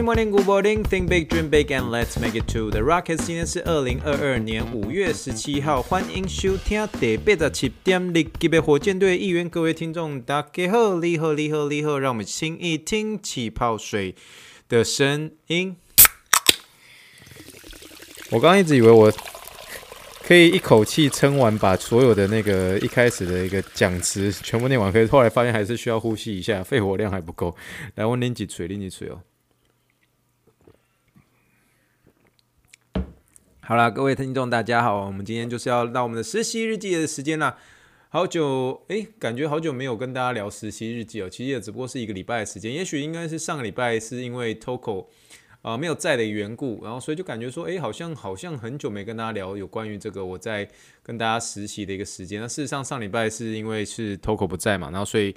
Morning, good morning. Think big, dream big, and let's make it to the rockets. 今天是二零二二年五月十七号，欢迎收听第八十七点零级别火箭队议员，各位听众大家好，你好，你好，你好，让我们轻易听气泡水的声音。我刚刚一直以为我可以一口气撑完，把所有的那个一开始的一个讲词全部念完，可是后来发现还是需要呼吸一下，肺活量还不够。来，我拎几锤，拎几锤哦。好啦，各位听众，大家好，我们今天就是要到我们的实习日记的时间啦。好久，诶，感觉好久没有跟大家聊实习日记哦。其实也只不过是一个礼拜的时间，也许应该是上个礼拜是因为 Toko 啊、没有在的缘故，然后所以就感觉说，诶，好像好像很久没跟大家聊有关于这个我在跟大家实习的一个时间。那事实上上礼拜是因为是 Toko 不在嘛，然后所以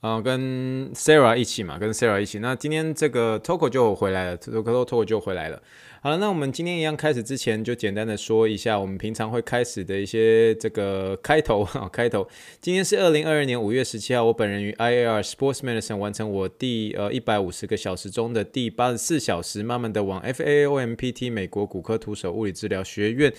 啊、跟 Sarah 一起嘛，跟 Sarah 一起。那今天这个 Toko 就回来了，Toko Toko 就回来了。好了，那我们今天一样开始之前，就简单的说一下我们平常会开始的一些这个开头 哈，开头。今天是二零二二年五月十七号，我本人于 IAR Sports Medicine 完成我第呃一百五十个小时中的第八十四小时，慢慢的往 FAOMPT 美国骨科徒手物理治疗学院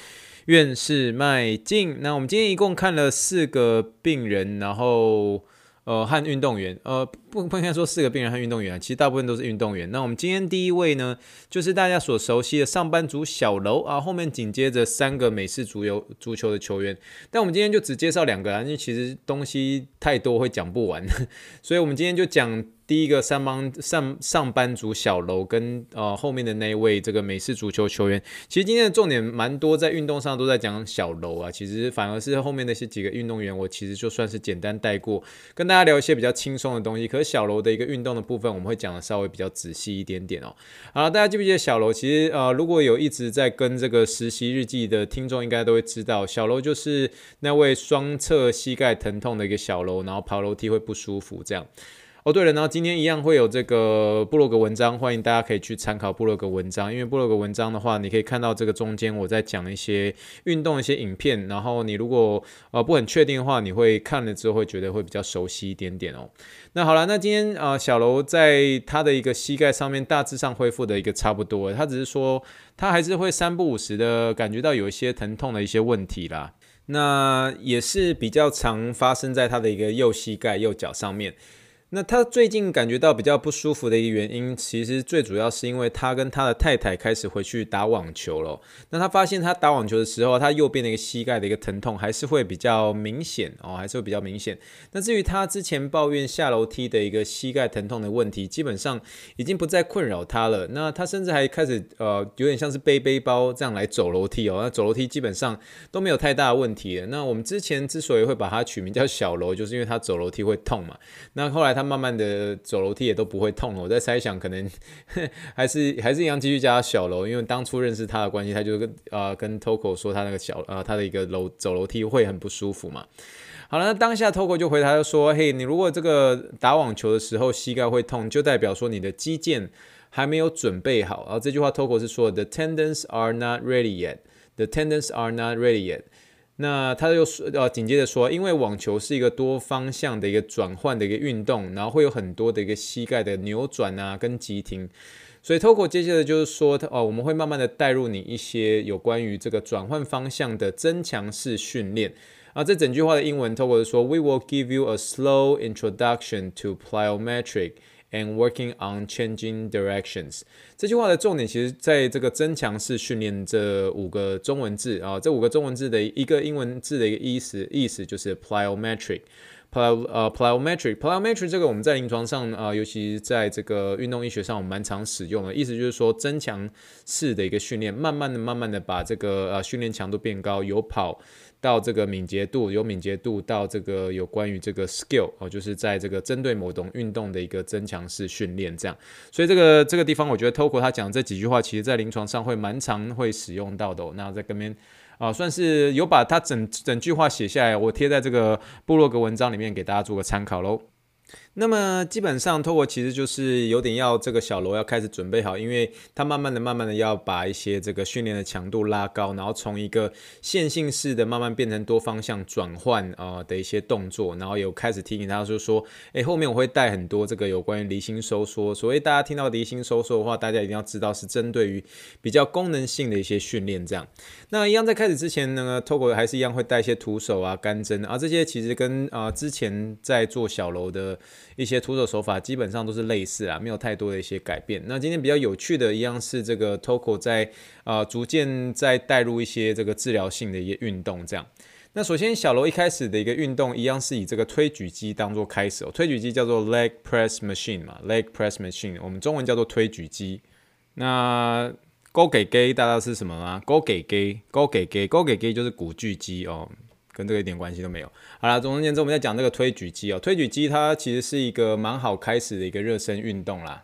院士迈进。那我们今天一共看了四个病人，然后。呃，和运动员，呃，不不应该说四个病人和运动员，其实大部分都是运动员。那我们今天第一位呢，就是大家所熟悉的上班族小楼啊，后面紧接着三个美式足球足球的球员。但我们今天就只介绍两个啊，因为其实东西太多会讲不完，所以我们今天就讲。第一个上班上上班族小楼跟呃后面的那位这个美式足球球员，其实今天的重点蛮多，在运动上都在讲小楼啊。其实反而是后面那些几个运动员，我其实就算是简单带过，跟大家聊一些比较轻松的东西。可是小楼的一个运动的部分，我们会讲的稍微比较仔细一点点哦。好，大家记不记得小楼？其实呃，如果有一直在跟这个实习日记的听众，应该都会知道，小楼就是那位双侧膝盖疼痛的一个小楼，然后爬楼梯会不舒服这样。哦，对了，然后今天一样会有这个布洛格文章，欢迎大家可以去参考布洛格文章。因为布洛格文章的话，你可以看到这个中间我在讲一些运动一些影片，然后你如果呃不很确定的话，你会看了之后会觉得会比较熟悉一点点哦。那好了，那今天呃小楼在他的一个膝盖上面大致上恢复的一个差不多，他只是说他还是会三不五时的感觉到有一些疼痛的一些问题啦。那也是比较常发生在他的一个右膝盖右脚上面。那他最近感觉到比较不舒服的一个原因，其实最主要是因为他跟他的太太开始回去打网球了。那他发现他打网球的时候，他右边的一个膝盖的一个疼痛还是会比较明显哦，还是会比较明显。那至于他之前抱怨下楼梯的一个膝盖疼痛的问题，基本上已经不再困扰他了。那他甚至还开始呃，有点像是背背包这样来走楼梯哦。那走楼梯基本上都没有太大的问题了。那我们之前之所以会把它取名叫小楼，就是因为他走楼梯会痛嘛。那后来他。他慢慢的走楼梯也都不会痛了。我在猜想，可能 还是还是一样继续加小楼，因为当初认识他的关系，他就跟啊、跟 Toko 说他那个小啊、呃、他的一个楼走楼梯会很不舒服嘛。好了，那当下 Toko 就回答就说：“嘿，你如果这个打网球的时候膝盖会痛，就代表说你的肌腱还没有准备好。”然后这句话 Toko 是说：“The tendons are not ready yet. The tendons are not ready yet.” 那他又说，呃，紧接着说，因为网球是一个多方向的一个转换的一个运动，然后会有很多的一个膝盖的扭转啊，跟急停，所以 Toko 接下来就是说，哦，我们会慢慢的带入你一些有关于这个转换方向的增强式训练啊。这整句话的英文 Toko 说，We will give you a slow introduction to plyometric。And working on changing directions，这句话的重点其实在这个增强式训练这五个中文字啊，这五个中文字的一个英文字的一个意思，意思就是 plyometric ply 呃 plyometric，plyometric 这个我们在临床上啊，尤其在这个运动医学上，我们蛮常使用的，意思就是说增强式的一个训练，慢慢的、慢慢的把这个呃训练强度变高，由跑。到这个敏捷度，由敏捷度到这个有关于这个 skill 哦，就是在这个针对某种运动的一个增强式训练这样。所以这个这个地方，我觉得 Toko 他讲这几句话，其实在临床上会蛮常会使用到的哦。那在跟边啊，算是有把他整整句话写下来，我贴在这个部落格文章里面给大家做个参考喽。那么基本上，Toco 其实就是有点要这个小楼要开始准备好，因为它慢慢的、慢慢的要把一些这个训练的强度拉高，然后从一个线性式的慢慢变成多方向转换啊的一些动作，然后有开始提醒他，就说，哎，后面我会带很多这个有关于离心收缩。所谓大家听到离心收缩的话，大家一定要知道是针对于比较功能性的一些训练。这样，那一样在开始之前呢，Toco 还是一样会带一些徒手啊、干针啊这些，其实跟啊之前在做小楼的。一些徒手手法基本上都是类似啊，没有太多的一些改变。那今天比较有趣的一样是这个 Toco 在啊、逐渐在带入一些这个治疗性的一些运动，这样。那首先小楼一开始的一个运动一样是以这个推举机当做开始哦，推举机叫做 leg press machine 嘛，leg press machine，我们中文叫做推举机。那勾给给大家是什么吗？勾给给勾给给勾给给就是古巨基哦。跟这个一点关系都没有。好了，总而言之，我们在讲这个推举机哦，推举机它其实是一个蛮好开始的一个热身运动啦。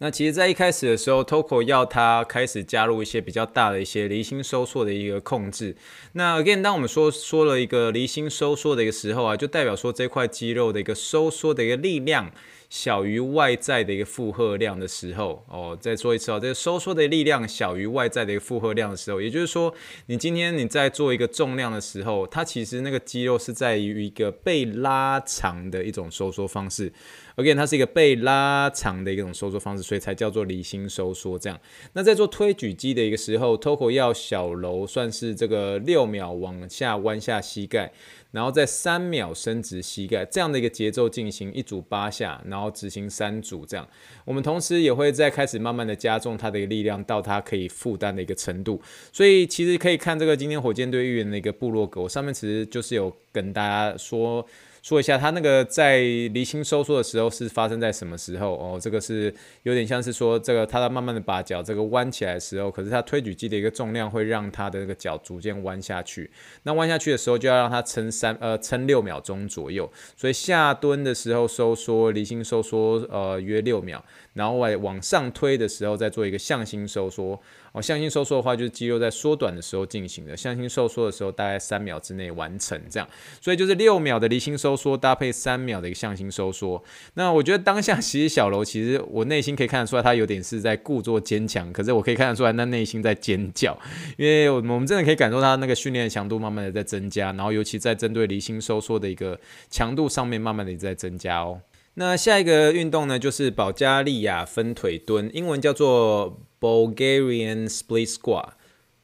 那其实，在一开始的时候，TOKO 要它开始加入一些比较大的一些离心收缩的一个控制。那 again，当我们说说了一个离心收缩的一个时候啊，就代表说这块肌肉的一个收缩的一个力量。小于外在的一个负荷量的时候，哦，再说一次哦，这个收缩的力量小于外在的一个负荷量的时候，也就是说，你今天你在做一个重量的时候，它其实那个肌肉是在于一个被拉长的一种收缩方式。OK，它是一个被拉长的一种收缩方式，所以才叫做离心收缩。这样，那在做推举肌的一个时候，Toko 要小楼算是这个六秒往下弯下膝盖。然后在三秒伸直膝盖，这样的一个节奏进行一组八下，然后执行三组这样。我们同时也会再开始慢慢的加重它的一个力量到它可以负担的一个程度。所以其实可以看这个今天火箭队预言的一个部落格，我上面其实就是有跟大家说。说一下，它那个在离心收缩的时候是发生在什么时候？哦，这个是有点像是说，这个它在慢慢的把脚这个弯起来的时候，可是它推举机的一个重量会让它的那个脚逐渐弯下去。那弯下去的时候就要让它撑三呃撑六秒钟左右。所以下蹲的时候收缩离心收缩呃约六秒，然后往往上推的时候再做一个向心收缩。哦，向心收缩的话，就是肌肉在缩短的时候进行的。向心收缩的时候，大概三秒之内完成，这样。所以就是六秒的离心收缩搭配三秒的一个向心收缩。那我觉得当下其实小楼，其实我内心可以看得出来，他有点是在故作坚强，可是我可以看得出来，那内心在尖叫，因为我们真的可以感受他那个训练的强度慢慢的在增加，然后尤其在针对离心收缩的一个强度上面，慢慢的在增加哦。那下一个运动呢，就是保加利亚分腿蹲，英文叫做 Bulgarian Split Squat。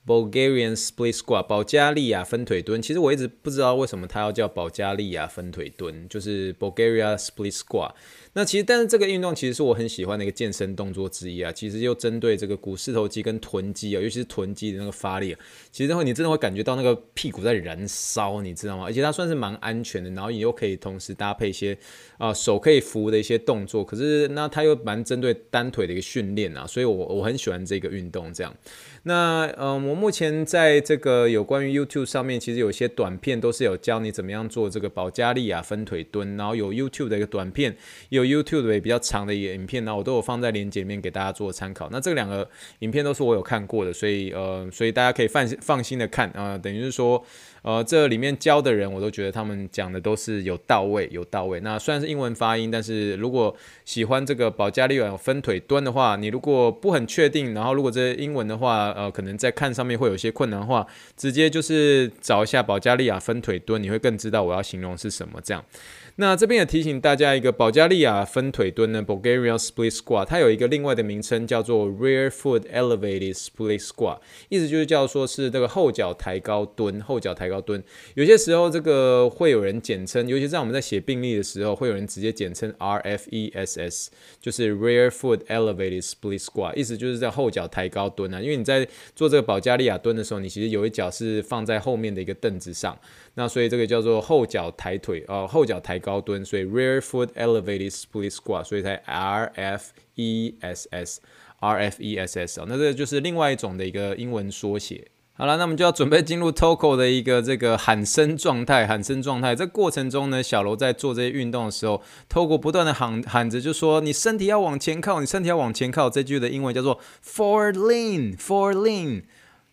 Bulgarian Split Squat，保加利亚分腿蹲。其实我一直不知道为什么它要叫保加利亚分腿蹲，就是 Bulgaria Split Squat。那其实，但是这个运动其实是我很喜欢的一个健身动作之一啊。其实又针对这个股四头肌跟臀肌啊，尤其是臀肌的那个发力，其实会你真的会感觉到那个屁股在燃烧，你知道吗？而且它算是蛮安全的，然后你又可以同时搭配一些啊、手可以扶的一些动作。可是那它又蛮针对单腿的一个训练啊，所以我我很喜欢这个运动这样。那嗯、我目前在这个有关于 YouTube 上面，其实有些短片都是有教你怎么样做这个保加利亚分腿蹲，然后有 YouTube 的一个短片，有。YouTube 的也比较长的一个影片呢，我都有放在链接里面给大家做参考。那这两个影片都是我有看过的，所以呃，所以大家可以放放心的看啊、等于是说，呃，这里面教的人我都觉得他们讲的都是有到位，有到位。那虽然是英文发音，但是如果喜欢这个保加利亚分腿蹲的话，你如果不很确定，然后如果这英文的话，呃，可能在看上面会有些困难的话，直接就是找一下保加利亚分腿蹲，你会更知道我要形容是什么这样。那这边也提醒大家一个保加利亚分腿蹲呢，Bulgarian Split Squat，它有一个另外的名称叫做 Rear Foot Elevated Split Squat，意思就是叫说是这个后脚抬高蹲，后脚抬高蹲。有些时候这个会有人简称，尤其在我们在写病历的时候，会有人直接简称 RFESS，就是 Rear Foot Elevated Split Squat，意思就是在后脚抬高蹲啊。因为你在做这个保加利亚蹲的时候，你其实有一脚是放在后面的一个凳子上，那所以这个叫做后脚抬腿哦，后脚抬。高蹲，所以 rear foot elevated split squat，所以才 R F E S S R F E S S 哦，那这就是另外一种的一个英文缩写。好了，那我们就要准备进入 Toco 的一个这个喊声状态，喊声状态。这过程中呢，小楼在做这些运动的时候，Toco 不断的喊喊着，就说你身体要往前靠，你身体要往前靠。这句的英文叫做 forward lean，forward lean。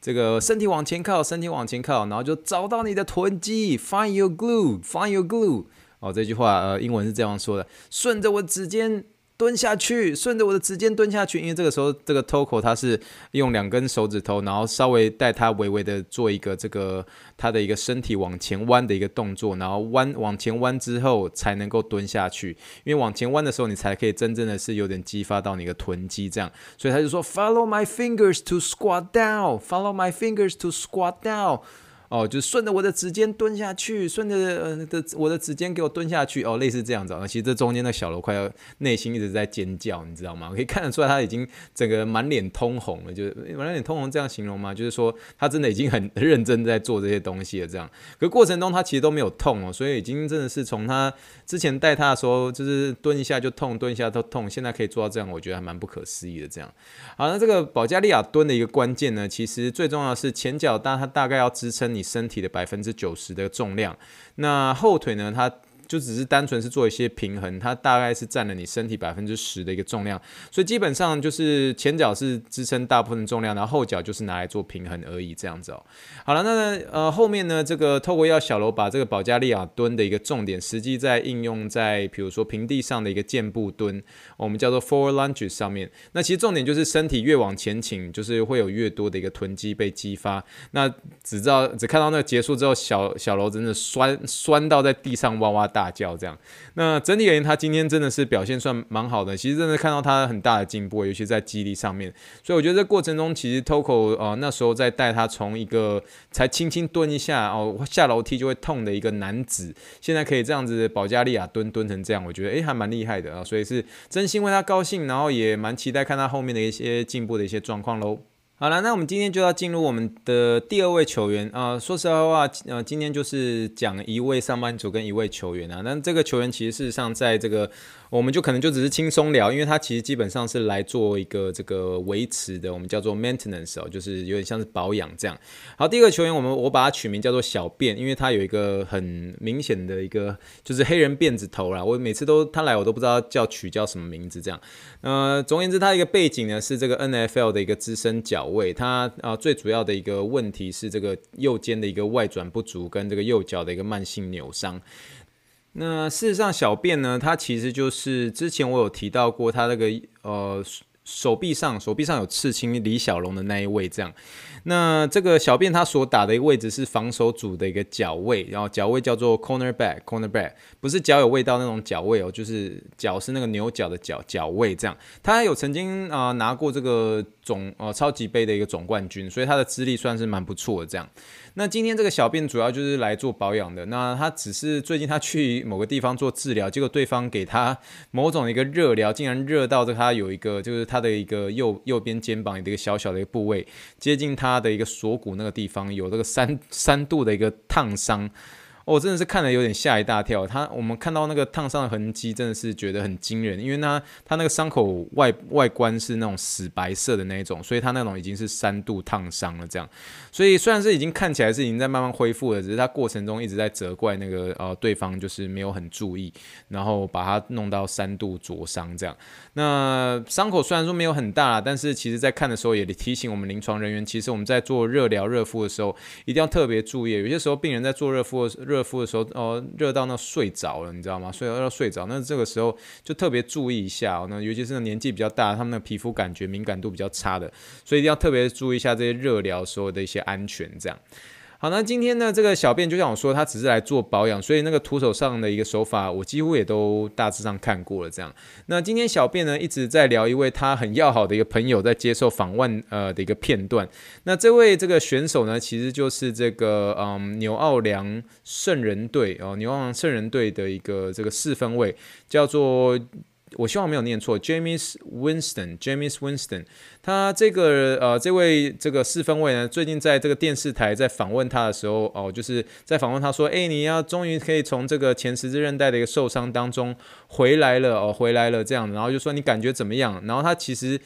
这个身体往前靠，身体往前靠，然后就找到你的臀肌，find your glue，find your glue。哦，这句话呃，英文是这样说的，顺着我指尖。蹲下去，顺着我的指尖蹲下去，因为这个时候这个 Toko 他是用两根手指头，然后稍微带他微微的做一个这个他的一个身体往前弯的一个动作，然后弯往前弯之后才能够蹲下去，因为往前弯的时候你才可以真正的是有点激发到你的臀肌这样，所以他就说 Follow my fingers to squat down，Follow my fingers to squat down。哦，就顺着我的指尖蹲下去，顺着呃的我的指尖给我蹲下去，哦，类似这样子。其实这中间的小楼快要内心一直在尖叫，你知道吗？可以看得出来他已经整个满脸通红了，就是满脸通红这样形容吗？就是说他真的已经很 认真在做这些东西了，这样。可过程中他其实都没有痛哦，所以已经真的是从他之前带他的时候，就是蹲一下就痛，蹲一下都痛，现在可以做到这样，我觉得还蛮不可思议的。这样，好，那这个保加利亚蹲的一个关键呢，其实最重要的是前脚大，它大概要支撑你。身体的百分之九十的重量，那后腿呢？它就只是单纯是做一些平衡，它大概是占了你身体百分之十的一个重量，所以基本上就是前脚是支撑大部分的重量，然后后脚就是拿来做平衡而已，这样子哦。好了，那呃后面呢，这个透过要小楼把这个保加利亚蹲的一个重点，实际在应用在比如说平地上的一个箭步蹲，我们叫做 four lunges 上面。那其实重点就是身体越往前倾，就是会有越多的一个臀肌被激发。那只知道只看到那结束之后，小小楼真的酸酸到在地上哇哇大。大叫这样，那整体而言，他今天真的是表现算蛮好的。其实真的看到他很大的进步，尤其在肌力上面。所以我觉得这过程中，其实 Toko 呃那时候在带他从一个才轻轻蹲一下哦，下楼梯就会痛的一个男子，现在可以这样子保加利亚蹲蹲成这样，我觉得诶、还蛮厉害的啊。所以是真心为他高兴，然后也蛮期待看他后面的一些进步的一些状况喽。好了，那我们今天就要进入我们的第二位球员啊、说实话，呃，今天就是讲一位上班族跟一位球员啊。那这个球员其实事实上在这个。我们就可能就只是轻松聊，因为它其实基本上是来做一个这个维持的，我们叫做 maintenance 哦，就是有点像是保养这样。好，第二个球员，我们我把它取名叫做小便，因为他有一个很明显的一个就是黑人辫子头啦。我每次都他来，我都不知道叫取叫什么名字这样。呃，总而言之，他一个背景呢是这个 NFL 的一个资深角卫，他啊、最主要的一个问题是这个右肩的一个外转不足跟这个右脚的一个慢性扭伤。那事实上，小便呢，它其实就是之前我有提到过，它那个呃手臂上手臂上有刺青李小龙的那一位这样。那这个小便他所打的一个位置是防守组的一个脚位，然后脚位叫做 cornerback cornerback，不是脚有味道那种脚位哦，就是脚是那个牛角的脚脚位这样。他有曾经啊、拿过这个总呃超级杯的一个总冠军，所以他的资历算是蛮不错的这样。那今天这个小便主要就是来做保养的。那他只是最近他去某个地方做治疗，结果对方给他某种一个热疗，竟然热到这他有一个就是他的一个右右边肩膀的一个小小的一个部位，接近他。他的一个锁骨那个地方有这个三三度的一个烫伤。我、哦、真的是看了有点吓一大跳，他我们看到那个烫伤的痕迹，真的是觉得很惊人，因为他他那个伤口外外观是那种死白色的那种，所以他那种已经是三度烫伤了这样。所以虽然是已经看起来是已经在慢慢恢复了，只是他过程中一直在责怪那个呃对方就是没有很注意，然后把他弄到三度灼伤这样。那伤口虽然说没有很大，但是其实在看的时候也提醒我们临床人员，其实我们在做热疗热敷的时候一定要特别注意，有些时候病人在做热敷的热。敷的时候，哦，热到那睡着了，你知道吗？睡到要睡着，那这个时候就特别注意一下哦。那尤其是那年纪比较大，他们的皮肤感觉敏感度比较差的，所以一定要特别注意一下这些热疗时候的一些安全，这样。好，那今天呢，这个小便就像我说，他只是来做保养，所以那个徒手上的一个手法，我几乎也都大致上看过了。这样，那今天小便呢一直在聊一位他很要好的一个朋友在接受访问呃的一个片段。那这位这个选手呢，其实就是这个嗯纽奥良圣人队哦，纽奥良圣人队的一个这个四分卫，叫做。我希望没有念错，James Winston，James Winston，他这个呃这位这个四分卫呢，最近在这个电视台在访问他的时候，哦，就是在访问他说，哎，你要终于可以从这个前十字韧带的一个受伤当中回来了，哦，回来了这样，然后就说你感觉怎么样？然后他其实，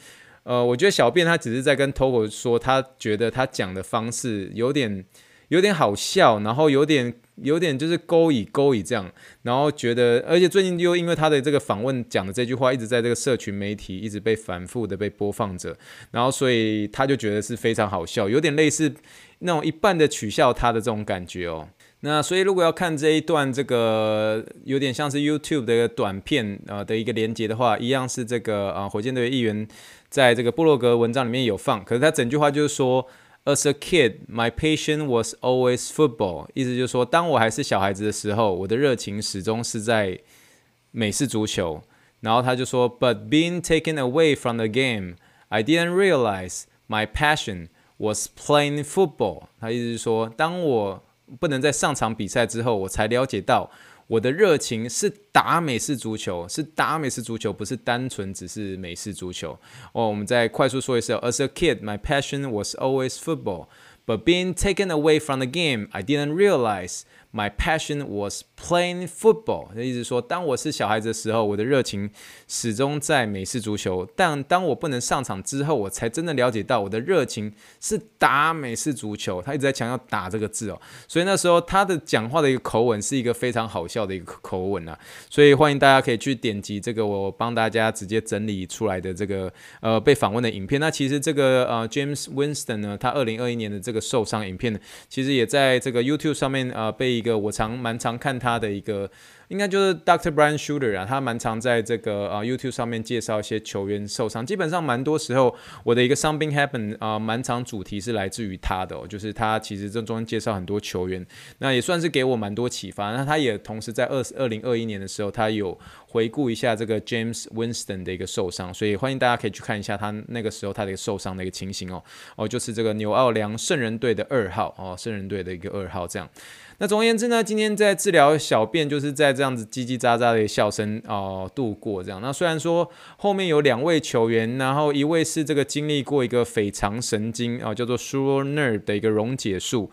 呃，我觉得小便他只是在跟 Toko 说，他觉得他讲的方式有点。有点好笑，然后有点有点就是勾引勾引这样，然后觉得，而且最近又因为他的这个访问讲的这句话，一直在这个社群媒体一直被反复的被播放着，然后所以他就觉得是非常好笑，有点类似那种一半的取笑他的这种感觉哦。那所以如果要看这一段这个有点像是 YouTube 的一个短片啊的一个连接的话，一样是这个啊火箭队议员在这个布洛格文章里面有放，可是他整句话就是说。As a kid, my passion was always football。意思就是说，当我还是小孩子的时候，我的热情始终是在美式足球。然后他就说，But being taken away from the game, I didn't realize my passion was playing football。他意思是说，当我不能再上场比赛之后，我才了解到。 我的热情是打美式足球，是打美式足球，不是单纯只是美式足球。哦，我们再快速说一次：As a kid, my passion was always football, but being taken away from the game, I didn't realize. My passion was playing football。那意思说，当我是小孩子的时候，我的热情始终在美式足球。但当我不能上场之后，我才真的了解到我的热情是打美式足球。他一直在强调“打”这个字哦，所以那时候他的讲话的一个口吻是一个非常好笑的一个口吻啊。所以欢迎大家可以去点击这个我帮大家直接整理出来的这个呃被访问的影片。那其实这个呃 James Winston 呢，他二零二一年的这个受伤影片呢，其实也在这个 YouTube 上面呃被。一个我常蛮常看他的一个，应该就是 Dr. Brian Shooter 啊，他蛮常在这个啊 YouTube 上面介绍一些球员受伤，基本上蛮多时候我的一个 Something Happen 啊，蛮常主题是来自于他的哦，就是他其实这中间介绍很多球员，那也算是给我蛮多启发。那他也同时在二二零二一年的时候，他有回顾一下这个 James Winston 的一个受伤，所以欢迎大家可以去看一下他那个时候他的一个受伤的一个情形哦哦，就是这个纽奥良圣人队的二号哦，圣人队的一个二号这样。那总而言之呢，今天在治疗小便，就是在这样子叽叽喳喳的笑声哦度过这样。那虽然说后面有两位球员，然后一位是这个经历过一个腓肠神经啊、叫做 Sure Nerve 的一个溶解术。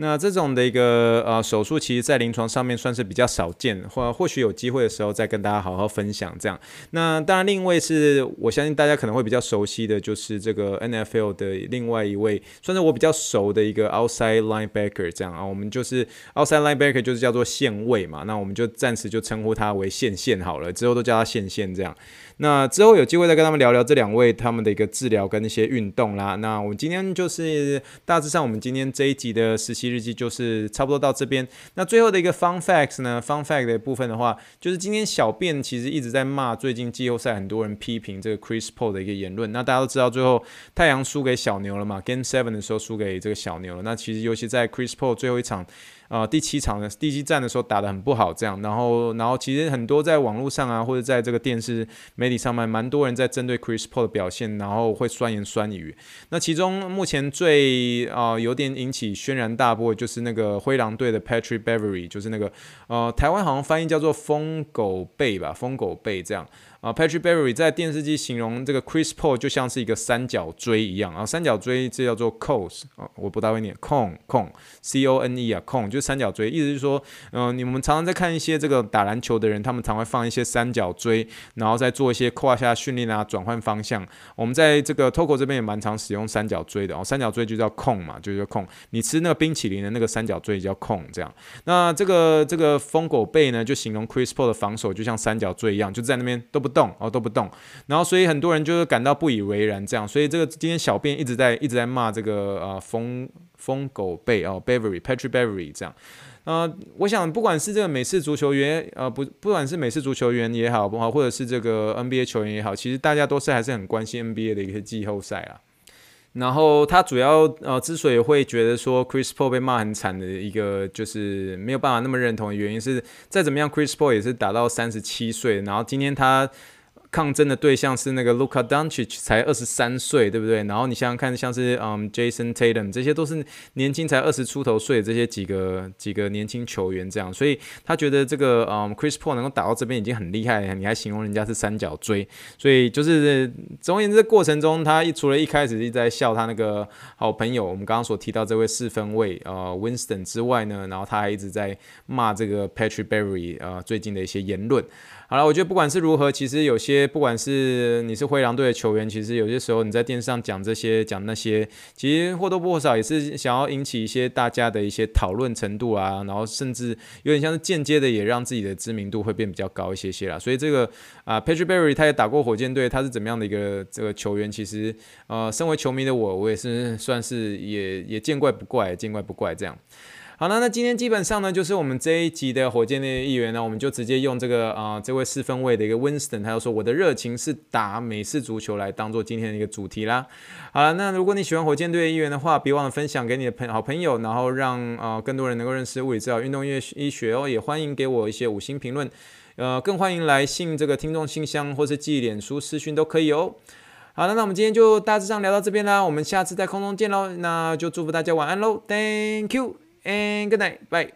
那这种的一个呃手术，其实在临床上面算是比较少见，或或许有机会的时候再跟大家好好分享这样。那当然，另一位是我相信大家可能会比较熟悉的就是这个 NFL 的另外一位，算是我比较熟的一个 outside linebacker 这样啊。我们就是 outside linebacker 就是叫做线卫嘛，那我们就暂时就称呼他为线线好了，之后都叫他线线这样。那之后有机会再跟他们聊聊这两位他们的一个治疗跟一些运动啦。那我们今天就是大致上，我们今天这一集的实习日记就是差不多到这边。那最后的一个 fun facts 呢，fun fact 的部分的话，就是今天小便其实一直在骂最近季后赛很多人批评这个 Chris Paul 的一个言论。那大家都知道最后太阳输给小牛了嘛，Game Seven 的时候输给这个小牛了。那其实尤其在 Chris Paul 最后一场。啊、呃，第七场的第七战的时候打得很不好，这样，然后，然后其实很多在网络上啊，或者在这个电视媒体上面，蛮多人在针对 Chris Paul 的表现，然后会酸言酸语。那其中目前最啊、有点引起轩然大波，就是那个灰狼队的 Patrick Beverly，就是那个呃台湾好像翻译叫做疯狗贝吧，疯狗贝这样。啊，Patrick Berry 在电视机形容这个 Chris Paul 就像是一个三角锥一样啊，三角锥这叫做 cone 啊，我不大会念 con cone c o n e 啊，con 就是三角锥，意思是说，嗯、你们常常在看一些这个打篮球的人，他们常会放一些三角锥，然后再做一些胯下训练啊，转换方向。我们在这个 Toco 这边也蛮常使用三角锥的哦，三角锥就叫 con 嘛，就叫 con。你吃那个冰淇淋的那个三角锥叫 con 这样。那这个这个疯狗背呢，就形容 Chris Paul 的防守就像三角锥一样，就在那边都不。不动哦，都不动，然后所以很多人就是感到不以为然，这样，所以这个今天小编一直在一直在骂这个呃疯疯狗贝哦 Beverly Patrick Beverly 这样，呃，我想不管是这个美式足球员呃不不管是美式足球员也好不好，或者是这个 NBA 球员也好，其实大家都是还是很关心 NBA 的一个季后赛啊。然后他主要呃之所以会觉得说 Chris Paul 被骂很惨的一个，就是没有办法那么认同的原因是，再怎么样 Chris Paul 也是打到三十七岁，然后今天他。抗争的对象是那个 Luka Doncic，才二十三岁，对不对？然后你想想看，像是嗯 Jason Tatum，这些都是年轻才二十出头岁的这些几个几个年轻球员，这样，所以他觉得这个嗯 Chris Paul 能够打到这边已经很厉害了，你还形容人家是三角锥，所以就是总而言之，过程中他一除了一开始一直在笑他那个好朋友，我们刚刚所提到这位四分卫呃 Winston 之外呢，然后他还一直在骂这个 Patrick Berry 呃最近的一些言论。好了，我觉得不管是如何，其实有些。不管是你是灰狼队的球员，其实有些时候你在电视上讲这些讲那些，其实或多或少也是想要引起一些大家的一些讨论程度啊，然后甚至有点像是间接的也让自己的知名度会变比较高一些些啦。所以这个啊，Patrick Berry 他也打过火箭队，他是怎么样的一个这个球员？其实呃，身为球迷的我，我也是算是也也见怪不怪，见怪不怪这样。好了，那今天基本上呢，就是我们这一集的火箭队议员呢，我们就直接用这个啊、这位四分卫的一个 Winston，他就说我的热情是打美式足球来当做今天的一个主题啦。好了，那如果你喜欢火箭队的议员的话，别忘了分享给你的朋好朋友，然后让、呃、更多人能够认识物理治疗、运动医医学哦。也欢迎给我一些五星评论，呃，更欢迎来信这个听众信箱或是寄脸书私讯都可以哦。好了，那我们今天就大致上聊到这边啦，我们下次在空中见喽。那就祝福大家晚安喽，Thank you。And good night. Bye.